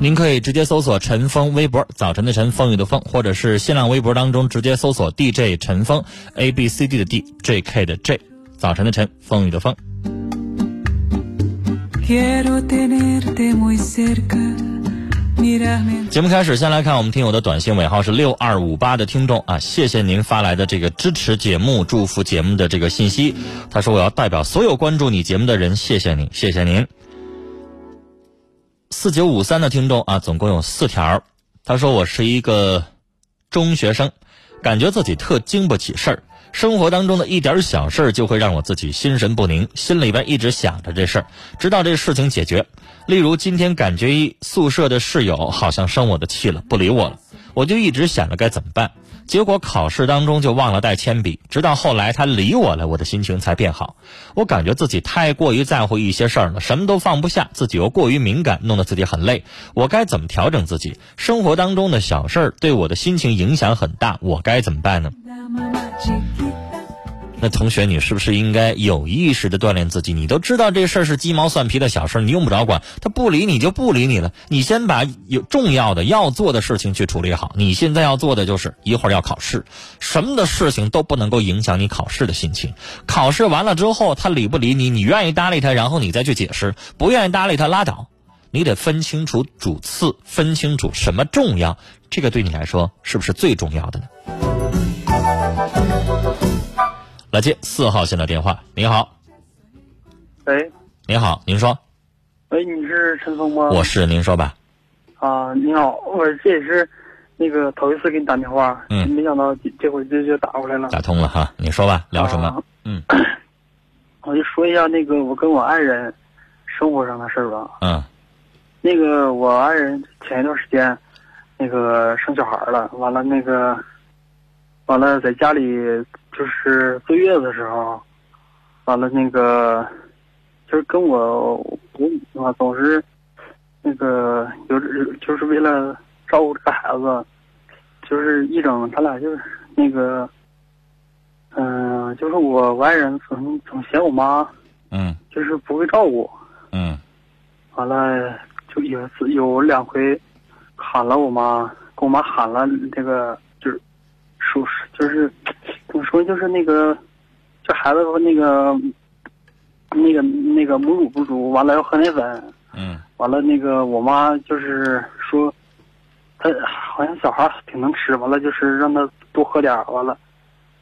您可以直接搜索陈峰微博，早晨的晨，风雨的风，或者是新浪微博当中直接搜索 DJ 陈峰，A B C D 的 D，J K 的 J，早晨的晨，风雨的风。节目开始，先来看我们听友的短信尾号是六二五八的听众啊，谢谢您发来的这个支持节目、祝福节目的这个信息。他说：“我要代表所有关注你节目的人，谢谢您，谢谢您。”四九五三的听众啊，总共有四条。他说：“我是一个中学生，感觉自己特经不起事儿，生活当中的一点小事儿就会让我自己心神不宁，心里边一直想着这事儿，直到这事情解决。例如今天感觉宿舍的室友好像生我的气了，不理我了，我就一直想着该怎么办。”结果考试当中就忘了带铅笔，直到后来他理我了，我的心情才变好。我感觉自己太过于在乎一些事儿了，什么都放不下，自己又过于敏感，弄得自己很累。我该怎么调整自己？生活当中的小事儿对我的心情影响很大，我该怎么办呢？那同学，你是不是应该有意识的锻炼自己？你都知道这事儿是鸡毛蒜皮的小事儿，你用不着管。他不理你就不理你了。你先把有重要的要做的事情去处理好。你现在要做的就是一会儿要考试，什么的事情都不能够影响你考试的心情。考试完了之后，他理不理你，你愿意搭理他，然后你再去解释；不愿意搭理他，拉倒。你得分清楚主次，分清楚什么重要，这个对你来说是不是最重要的呢？来接四号线的电话，您好。喂，您好，您说。喂，你是陈峰吗？我是，您说吧。啊，你好，我这也是那个头一次给你打电话，嗯，没想到这回就就打过来了。打通了哈，你说吧，聊什么？嗯，我就说一下那个我跟我爱人生活上的事儿吧。嗯，那个我爱人前一段时间那个生小孩了，完了那个完了在家里。就是坐月子的时候，完了那个，就是跟我我啊总是那个有就是为了照顾这个孩子，就是一整他俩就是那个，嗯，就是我外人总总嫌我妈，嗯，就是不会照顾，嗯，完了就有次有两回喊了我妈，跟我妈喊了这个就是就是。怎么说？就是那个，这孩子那个，那个那个母乳不足，完了要喝奶粉。嗯。完了，那个我妈就是说，他好像小孩挺能吃，完了就是让他多喝点完了，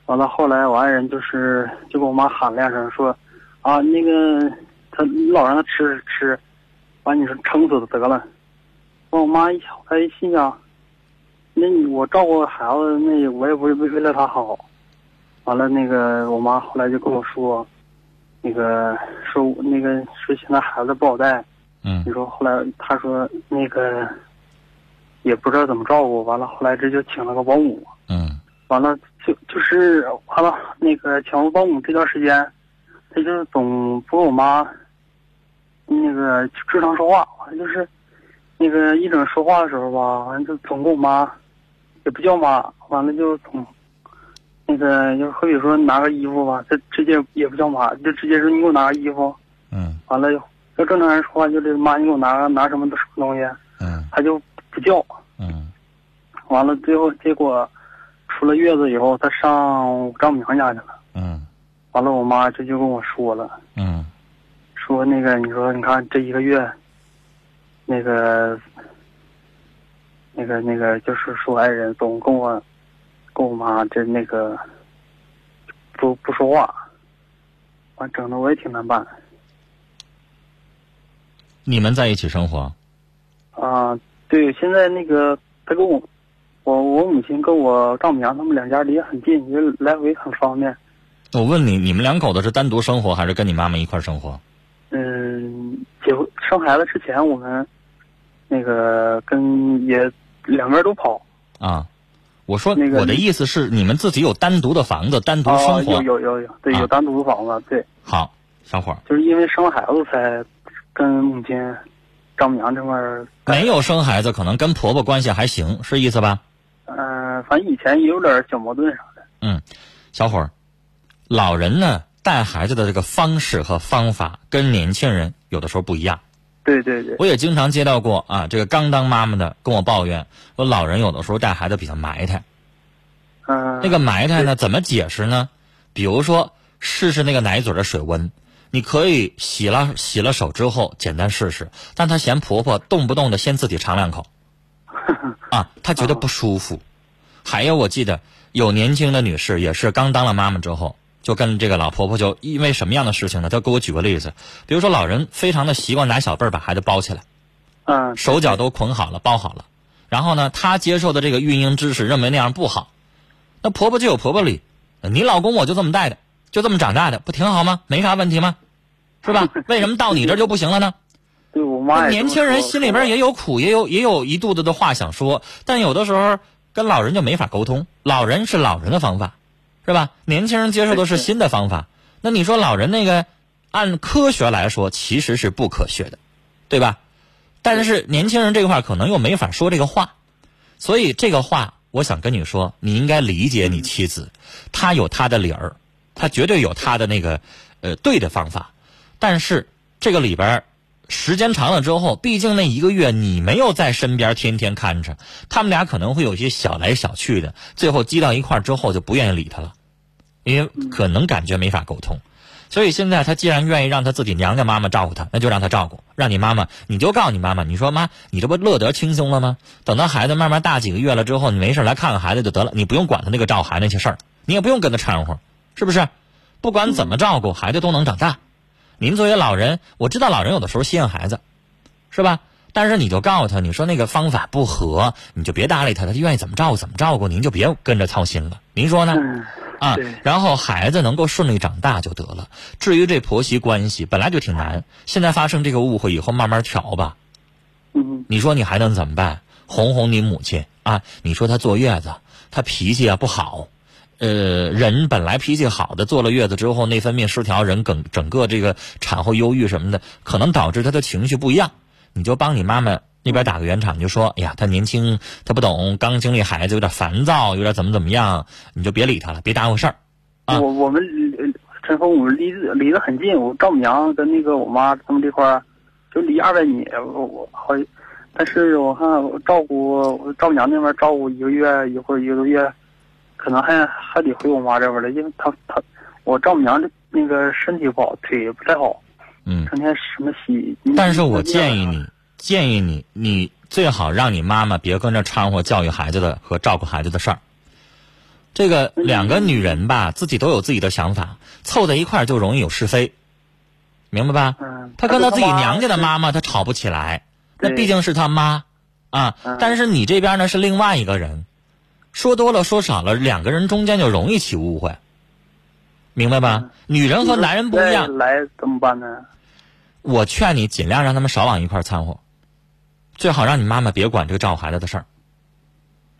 完了后来我爱人就是就跟我妈喊两声，说，啊那个他老让他吃吃，完你说撑死他得了。完我妈一哎心想，那你我照顾孩子，那我也不是为为了他好。完了，那个我妈后来就跟我说，那个说那个说现在孩子不好带。嗯你说后来她说那个也不知道怎么照顾，完了后来这就请了个保姆。嗯完了就就是完了那个请了保姆这段时间，他就总不跟我妈那个正常说话，完了就是那个一整说话的时候吧，完了就总跟我妈也不叫妈，完了就总那个就好比说拿个衣服吧，他直接也不叫妈，就直接说你给我拿个衣服，嗯。完了要正常人说话就是妈你给我拿个拿什么什么东西，嗯。他就不叫，嗯。完了最后结果出了月子以后，他上我丈母娘家去了。嗯。完了，我妈这就跟我说了，嗯。说那个你说你看这一个月，那个那个那个就是说爱人总跟我跟我妈这那个不不说话，完整的我也挺难办你们在一起生活？啊。对，现在那个他跟我我我母亲跟我丈母娘他们两家离得很近，就来回很方便。我问你，你们两口子是单独生活，还是跟你妈妈一块儿生活？嗯，结婚生孩子之前，我们那个跟也两边都跑。啊，我说那个我的意思是，你们自己有单独的房子，单独啊，生活。有有有有，对，啊有单独的房子，对，好，小伙儿，就是因为生孩子才跟母亲、丈母娘这块儿。没有生孩子，可能跟婆婆关系还行，是意思吧？嗯、反正以前也有点小矛盾啥的。嗯，小伙儿，老人呢带孩子的这个方式和方法跟年轻人有的时候不一样。对对对，我也经常接到过啊，这个刚当妈妈的跟我抱怨，说老人有的时候带孩子比较埋汰。嗯、那个埋汰呢，怎么解释呢？比如说，试试那个奶嘴的水温，你可以洗了洗了手之后简单试试，但她嫌婆婆动不动的先自己尝两口，啊，她觉得不舒服。还有，我记得有年轻的女士也是刚当了妈妈之后，就跟这个老婆婆就因为什么样的事情呢？她给我举个例子，比如说老人非常的习惯拿小被儿把孩子包起来。嗯，手脚都捆好了、包好了，然后呢，她接受的这个育婴知识认为那样不好，那婆婆就有婆婆理，你老公我就这么带的，就这么长大的，不挺好吗？没啥问题吗？是吧？为什么到你这儿就不行了呢？对我妈年轻人心里边也有苦，也有也有一肚子的话想说，但有的时候跟老人就没法沟通。老人是老人的方法，是吧？年轻人接受的是新的方法。那你说老人那个，按科学来说其实是不科学的，对吧？但是年轻人这块可能又没法说这个话，所以这个话我想跟你说，你应该理解你妻子，她有她的理儿，她绝对有她的那个呃对的方法，但是这个里边时间长了之后，毕竟那一个月你没有在身边天天看着，他们俩可能会有些小来小去的，最后积到一块之后就不愿意理他了，因为可能感觉没法沟通。所以现在他既然愿意让他自己娘家妈妈照顾他，那就让他照顾，让你妈妈，你就告诉你妈妈，你说妈，你这不乐得轻松了吗？等到孩子慢慢大几个月了之后，你没事来看看孩子就得了，你不用管他那个照孩子那些事儿，你也不用跟他掺和，是不是？不管怎么照顾，孩子都能长大。您作为老人，我知道老人有的时候稀罕孩子，是吧？但是你就告诉他，你说那个方法不合，你就别搭理他，他愿意怎么照顾怎么照顾，您就别跟着操心了。您说呢？啊，然后孩子能够顺利长大就得了。至于这婆媳关系本来就挺难，现在发生这个误会以后慢慢调吧。嗯你说你还能怎么办？哄哄你母亲啊！你说她坐月子，她脾气啊不好，呃，人本来脾气好的，坐了月子之后内分泌失调，人整整个这个产后忧郁什么的，可能导致她的情绪不一样。你就帮你妈妈那边打个圆场，你就说，哎呀，他年轻，他不懂，刚经历孩子有点烦躁，有点怎么怎么样，你就别理他了，别耽误事儿。啊我我们呃陈峰，我们离离得很近，我丈母娘跟那个我妈他们这块儿就离二百米，我我好，但是我看我照顾我丈母娘那边照顾一个月，一会儿一个多月，可能还还得回我妈这边了，因为她她我丈母娘的那个身体不好，腿也不太好，嗯，成天什么洗。但是我建议你，建议你，你最好让你妈妈别跟着掺和教育孩子的和照顾孩子的事儿。这个两个女人吧，自己都有自己的想法，凑在一块儿就容易有是非，明白吧？嗯，她跟她自己娘家的妈妈，她吵不起来，那毕竟是她妈，啊嗯。但是你这边呢是另外一个人，说多了说少了，两个人中间就容易起误会，明白吧？女人和男人不一样，来怎么办呢？我劝你尽量让他们少往一块儿掺和，最好让你妈妈别管这个照顾孩子的事儿，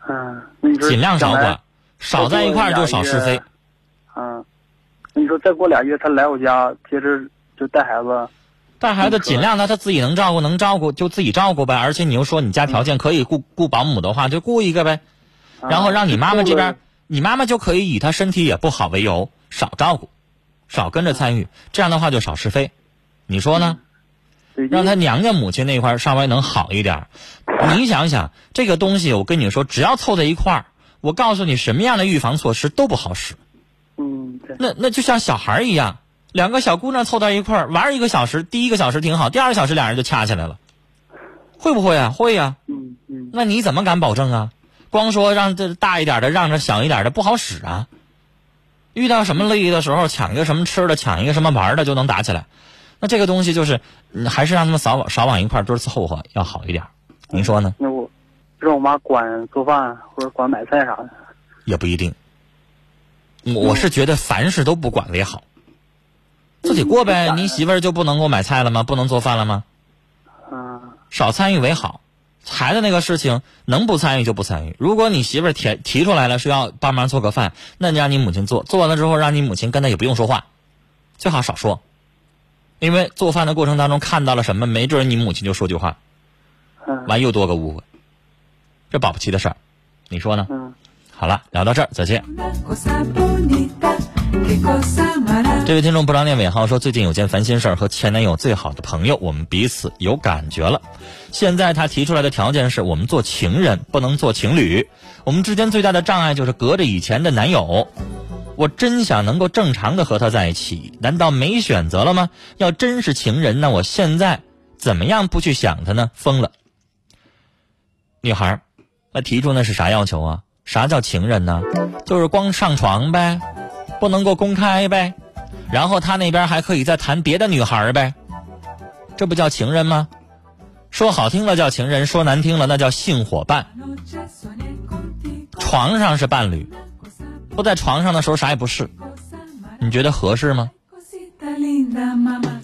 嗯，尽量少管，少在一块儿就少是非。。嗯，你说再过俩月他来我家，接着就带孩子。带孩子尽量他他自己能照顾能照顾就自己照顾呗，而且你又说你家条件可以雇雇保姆的话，就雇一个呗，然后让你妈妈这边，你妈妈就可以以她身体也不好为由少照顾，少跟着参与，这样的话就少是非，你说呢？对让他娘家母亲那块儿稍微能好一点。你想想这个东西，我跟你说，只要凑在一块儿，我告诉你什么样的预防措施都不好使。嗯，对，那那就像小孩儿一样，两个小姑娘凑到一块儿玩一个小时，第一个小时挺好，第二个小时俩人就掐起来了，会不会啊？会呀、嗯嗯那你怎么敢保证啊？光说让这大一点的，让着小一点的不好使啊。遇到什么利益的时候，抢一个什么吃的，抢一个什么玩的，就能打起来。那这个东西就是，嗯还是让他们少往少往一块儿多凑合要好一点。您说呢？那我让我妈管做饭或者管买菜啥的。也不一定。我我是觉得凡事都不管为好，自己过呗。嗯你媳妇儿就不能给我买菜了吗？不能做饭了吗？嗯少参与为好。孩子那个事情能不参与就不参与。如果你媳妇儿提提出来了说要帮忙做个饭，那你让你母亲做，做完了之后让你母亲跟他也不用说话，最好少说，因为做饭的过程当中看到了什么，没准你母亲就说句话，嗯完又多个误会，这保不齐的事儿，你说呢？嗯，好了，聊到这儿，再见。这位听众不知道念尾号说，最近有件烦心事儿，和前男友最好的朋友，我们彼此有感觉了。现在他提出来的条件是我们做情人，不能做情侣。我们之间最大的障碍就是隔着以前的男友。我真想能够正常的和他在一起，难道没选择了吗？要真是情人，那我现在怎么样不去想他呢？疯了！女孩儿，那提出那是啥要求啊？啥叫情人呢？就是光上床呗，不能够公开呗。然后他那边还可以再谈别的女孩儿呗，这不叫情人吗？说好听了叫情人，说难听了那叫性伙伴。床上是伴侣，不在床上的时候啥也不是，你觉得合适吗？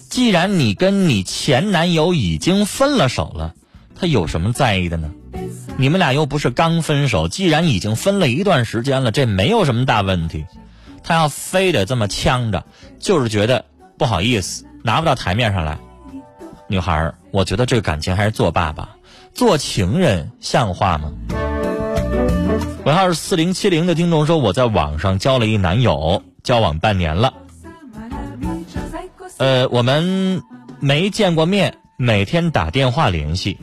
既然你跟你前男友已经分了手了，他有什么在意的呢？你们俩又不是刚分手，既然已经分了一段时间了，这没有什么大问题。他要非得这么呛着，就是觉得不好意思，拿不到台面上来。女孩，我觉得这个感情还是做爸爸，做情人像话吗？尾号是四零七零的听众说，我在网上交了一男友，交往半年了。呃，我们没见过面，每天打电话联系。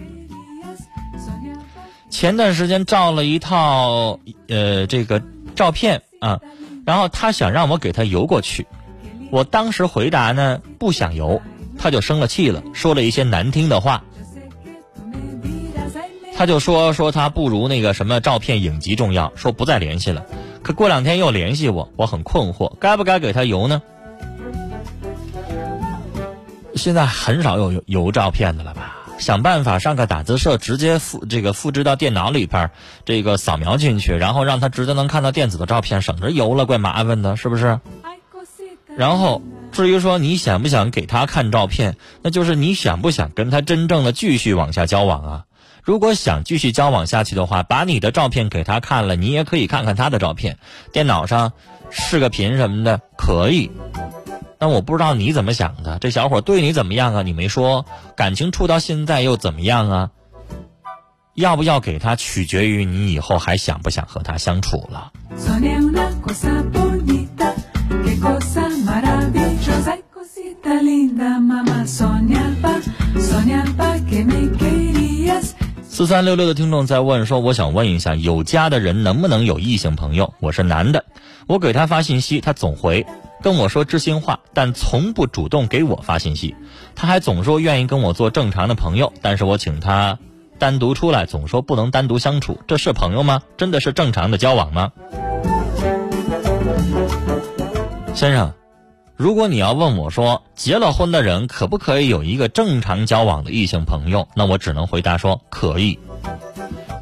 前段时间照了一套呃这个照片啊，然后他想让我给他邮过去，我当时回答呢不想邮，他就生了气了，说了一些难听的话，他就说说他不如那个什么照片影集重要，说不再联系了。可过两天又联系我，我很困惑，该不该给他邮呢？现在很少有邮照片的了吧？想办法上个打字社，直接复这个复制到电脑里边，这个扫描进去，然后让他直接能看到电子的照片，省着邮了，怪麻烦的，是不是？然后至于说你想不想给他看照片，那就是你想不想跟他真正的继续往下交往啊？如果想继续交往下去的话，把你的照片给他看了，你也可以看看他的照片，电脑上视个频什么的可以。但我不知道你怎么想的，这小伙对你怎么样啊？你没说，感情处到现在又怎么样啊？要不要给他，取决于你以后还想不想和他相处了。四三六六的听众在问说：“我想问一下，有家的人能不能有异性朋友？我是男的，我给他发信息，他总回，跟我说知心话，但从不主动给我发信息。他还总说愿意跟我做正常的朋友，但是我请他单独出来，总说不能单独相处，这是朋友吗？真的是正常的交往吗？先生，如果你要问我说，结了婚的人可不可以有一个正常交往的异性朋友？那我只能回答说可以。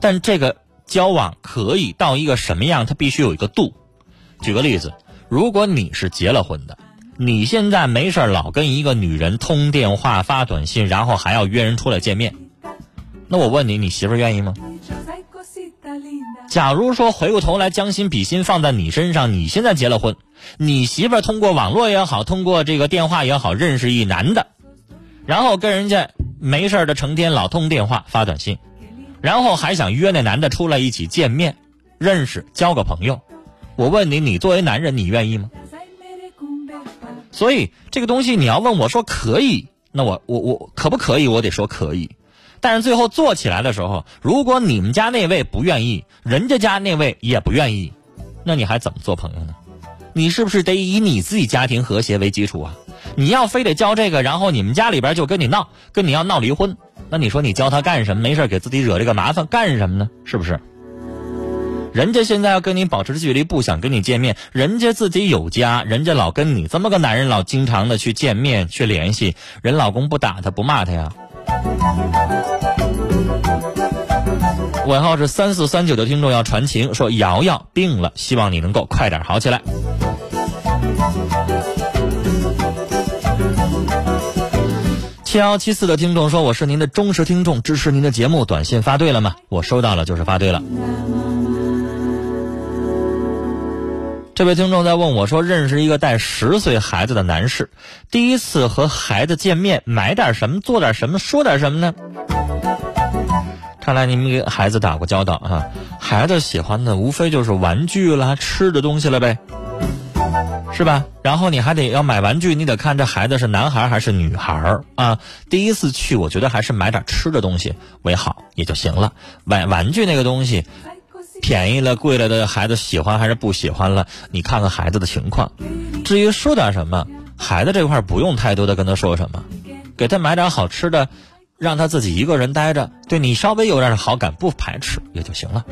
但这个交往可以到一个什么样？它必须有一个度。举个例子，如果你是结了婚的，你现在没事老跟一个女人通电话、发短信，然后还要约人出来见面，那我问你，你媳妇儿愿意吗？假如说回过头来将心比心放在你身上，你现在结了婚，你媳妇儿通过网络也好，通过这个电话也好，认识一男的，然后跟人家没事的成天老通电话发短信，然后还想约那男的出来一起见面，认识交个朋友，我问你，你作为男人，你愿意吗？所以这个东西你要问我说可以，那我我我可不可以？我得说可以。但是最后做起来的时候，如果你们家那位不愿意，人家家那位也不愿意，那你还怎么做朋友呢？你是不是得以你自己家庭和谐为基础啊？你要非得教这个，然后你们家里边就跟你闹，跟你要闹离婚，那你说你教他干什么？没事给自己惹这个麻烦干什么呢？是不是？人家现在要跟你保持距离，不想跟你见面，人家自己有家，人家老跟你这么个男人老经常的去见面去联系，人老公不打他不骂他呀。尾号是三四三九的听众要传情，说瑶瑶病了，希望你能够快点好起来。七幺七四的听众说：“我是您的忠实听众，支持您的节目，短信发对了吗？我收到了，就是发对了。”这位听众在问我说：“认识一个带十岁孩子的男士，第一次和孩子见面，买点什么，做点什么，说点什么呢？”看来你们给孩子打过交道啊，孩子喜欢的无非就是玩具啦、吃的东西了呗，是吧？然后你还得要买玩具，你得看这孩子是男孩还是女孩啊。第一次去，我觉得还是买点吃的东西为好也就行了。玩玩具那个东西，便宜了、贵了的孩子喜欢还是不喜欢了，你看看孩子的情况。至于说点什么，孩子这块不用太多的跟他说什么，给他买点好吃的，让他自己一个人待着，对你稍微有点好感，不排斥也就行了。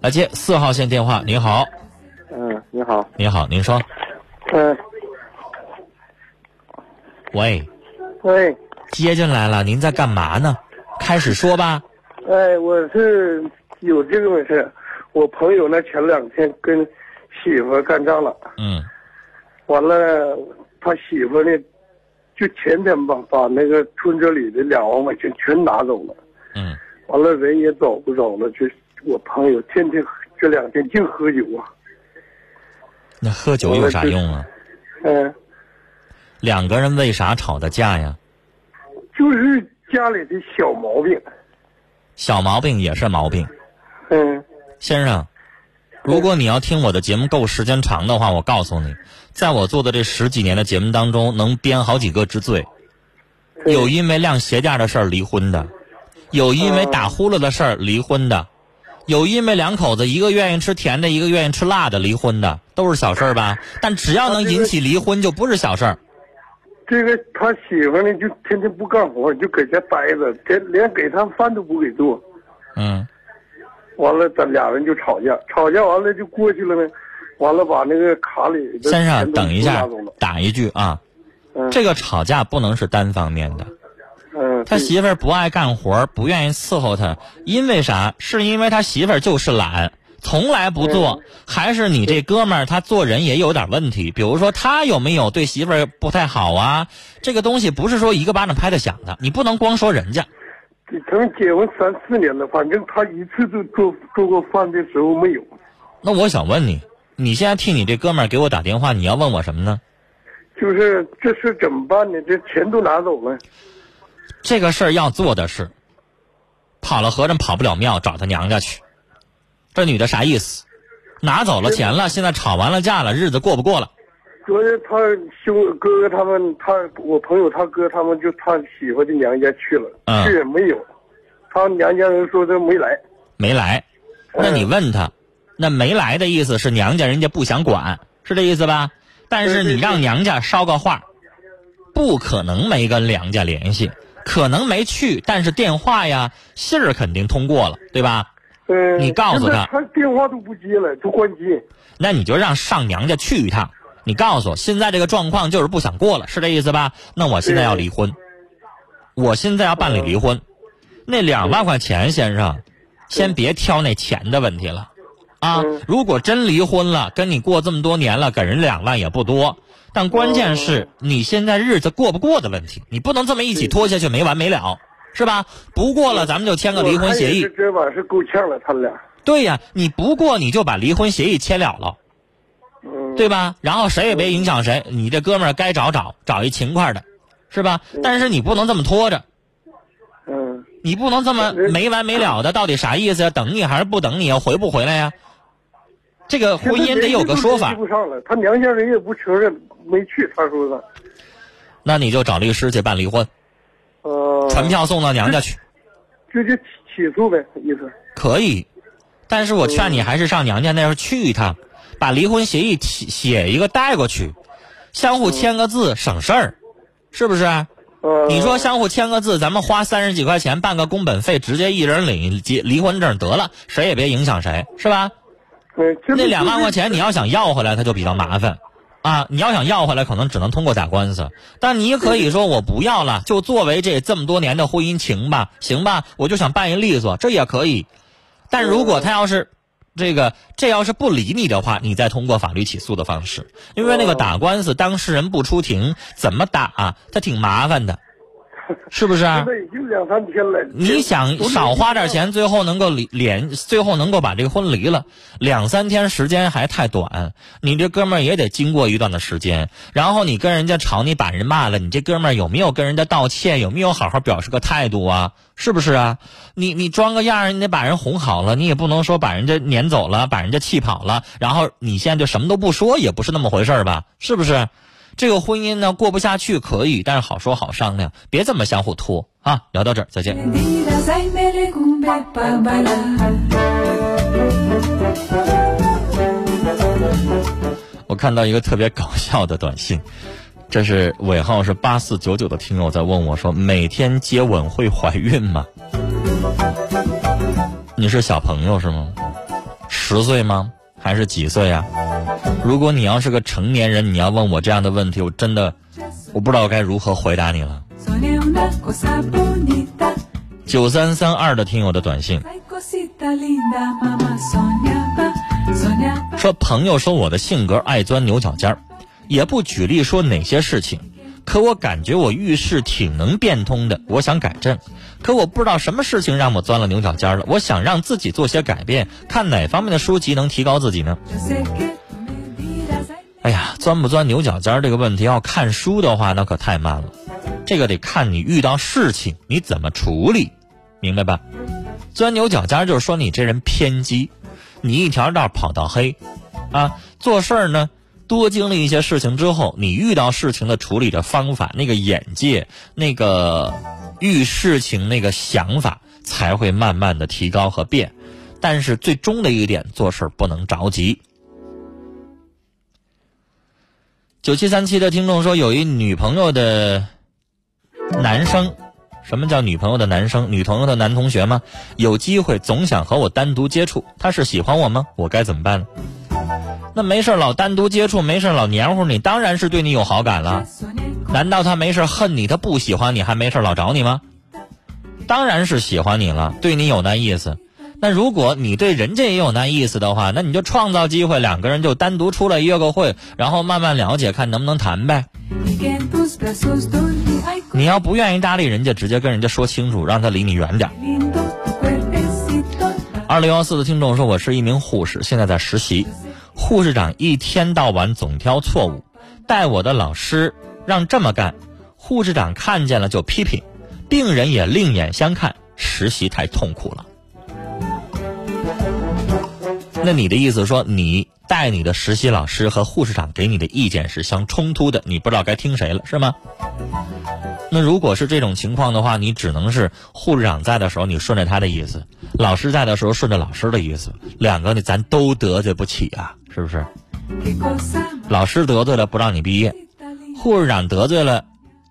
来接四号线电话，您好，好，您好，您说，嗯，喂，喂，接进来了，您在干嘛呢？开始说吧。哎，我是有这个回事。我朋友呢，前两天跟媳妇干仗了，嗯。完了，他媳妇呢，就前天吧，把那个村子里的两万块钱全拿走了，嗯，完了人也找不着了，就我朋友天天这两天净喝酒啊，那喝酒有啥用啊？嗯，两个人为啥吵的架呀？就是家里的小毛病，小毛病也是毛病。嗯先生，如果你要听我的节目够时间长的话，我告诉你，在我做的这十几年的节目当中，能编好几个之最。有因为晾鞋架的事儿离婚的，有因为打呼噜的事儿离婚的，有因为两口子一个愿意吃甜的，一个愿意吃辣的离婚的，都是小事儿吧？但只要能引起离婚，就不是小事儿。这个他媳妇呢，就天天不干活，就搁家待着，连连给他饭都不给做。嗯完了，咱俩人就吵架，吵架完了就过去了呗。完了，把那个卡里先生，等一下打一句啊，嗯，这个吵架不能是单方面的。嗯，他媳妇儿不爱干活，不愿意伺候他，因为啥？是因为他媳妇儿就是懒，从来不做，还是你这哥们儿他做人也有点问题？比如说他有没有对媳妇儿不太好啊？这个东西不是说一个巴掌拍得响的，你不能光说人家。他们结婚三四年了，反正他一次都做做过饭的时候没有。那我想问你，你现在替你这哥们儿给我打电话，你要问我什么呢？就是这事怎么办呢？这钱都拿走了。这个事儿要做的是，跑了和尚跑不了庙，找他娘家去。这女的啥意思？拿走了钱了，现在吵完了架了，日子过不过了？昨天他兄哥哥他们，他我朋友他哥他们就他媳妇的娘家去了，嗯去也没有，他娘家人说他没来。没来。那你问他，那没来的意思是娘家人家不想管，是这意思吧？但是你让娘家捎个话，不可能没跟娘家联系，可能没去，但是电话呀、信儿肯定通过了，对吧？嗯，你告诉他他电话都不接了，就关机。那你就让上娘家去一趟，你告诉我现在这个状况就是不想过了，是这意思吧？那我现在要离婚，我现在要办理离婚。那两万块钱，先生，先别挑那钱的问题了，啊嗯，如果真离婚了，跟你过这么多年了，给人两万也不多。但关键是你现在日子过不过的问题，你不能这么一起拖下去没完没了，是吧？不过了，咱们就签个离婚协议。这玩意儿是够呛了，他俩。对呀，你不过你就把离婚协议签了了，嗯，对吧？然后谁也别影响谁，你这哥们儿该找找找一勤快的，是吧？但是你不能这么拖着，嗯，你不能这么没完没了的，到底啥意思呀？等你还是不等你呀？回不回来呀？这个婚姻得有个说法，不上了，他娘家人也不承认，没去。他说的，那你就找律师去办离婚，呃，传票送到娘家去，就就起起诉呗，意思。可以。但是我劝你还是上娘家那儿去一趟，把离婚协议写写一个带过去，相互签个字省事儿，是不是？呃，你说相互签个字，咱们花三十几块钱办个工本费，直接一人领结离婚证得了，谁也别影响谁，是吧？那两万块钱你要想要回来，他就比较麻烦，啊，你要想要回来，可能只能通过打官司。但你可以说我不要了，就作为这这么多年的婚姻情吧，行吧，我就想办一利索，这也可以。但如果他要是这个这要是不理你的话，你再通过法律起诉的方式，因为那个打官司当事人不出庭，怎么打、啊，他挺麻烦的，是不是、啊现？在已经两三天了。你想少花点钱，最后能够离连，最后能够把这个婚离了，两三天时间还太短。你这哥们儿也得经过一段的时间，然后你跟人家吵，你把人骂了，你这哥们儿有没有跟人家道歉？有没有好好表示个态度啊？是不是啊？你你装个样儿，你得把人哄好了，你也不能说把人家撵走了，把人家气跑了，然后你现在就什么都不说，也不是那么回事儿吧？是不是？这个婚姻呢过不下去可以，但是好说好商量，别这么相互拖啊！聊到这儿，再见。我看到一个特别搞笑的短信，这是尾号是八四九九的听友在问我说：“每天接吻会怀孕吗？”你是小朋友是吗？十岁吗？还是几岁呀、如果你要是个成年人，你要问我这样的问题，我真的我不知道该如何回答你了。九三三二的听友的短信.说，朋友说我的性格爱钻牛角尖儿，也不举例说哪些事情，可我感觉我遇事挺能变通的，我想改正，可我不知道什么事情让我钻了牛角尖了，我想让自己做些改变，看哪方面的书籍能提高自己呢？哎呀，钻不钻牛角尖这个问题，要看书的话，那可太慢了。这个得看你遇到事情你怎么处理，明白吧？钻牛角尖就是说你这人偏激，你一条道跑到黑，啊，做事儿呢多经历一些事情之后，你遇到事情的处理的方法、那个眼界、那个遇事情那个想法，才会慢慢的提高和变。但是最终的一点，做事不能着急。九七三七的听众说，有一女朋友的男生，什么叫女朋友的男生？女朋友的男同学吗？有机会总想和我单独接触，他是喜欢我吗？我该怎么办呢？那没事老单独接触，没事老黏糊你，当然是对你有好感了。难道他没事恨你，他不喜欢你，还没事老找你吗？当然是喜欢你了，对你有那意思。那如果你对人家也有那意思的话，那你就创造机会，两个人就单独出来约个会，然后慢慢了解，看能不能谈呗。你要不愿意搭理人家，直接跟人家说清楚，让他离你远点儿。二零幺四的听众说，我是一名护士，现在在实习。护士长一天到晚总挑错误，带我的老师让这么干，护士长看见了就批评，病人也另眼相看，实习太痛苦了。那你的意思说，你带你的实习老师和护士长给你的意见是相冲突的，你不知道该听谁了，是吗？那如果是这种情况的话，你只能是护士长在的时候，你顺着他的意思；老师在的时候，顺着老师的意思。两个呢，咱都得罪不起啊，是不是？老师得罪了不让你毕业，护士长得罪了，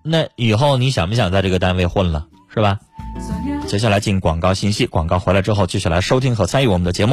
那以后你想不想在这个单位混了，是吧？接下来进广告信息，广告回来之后继续来收听和参与我们的节目。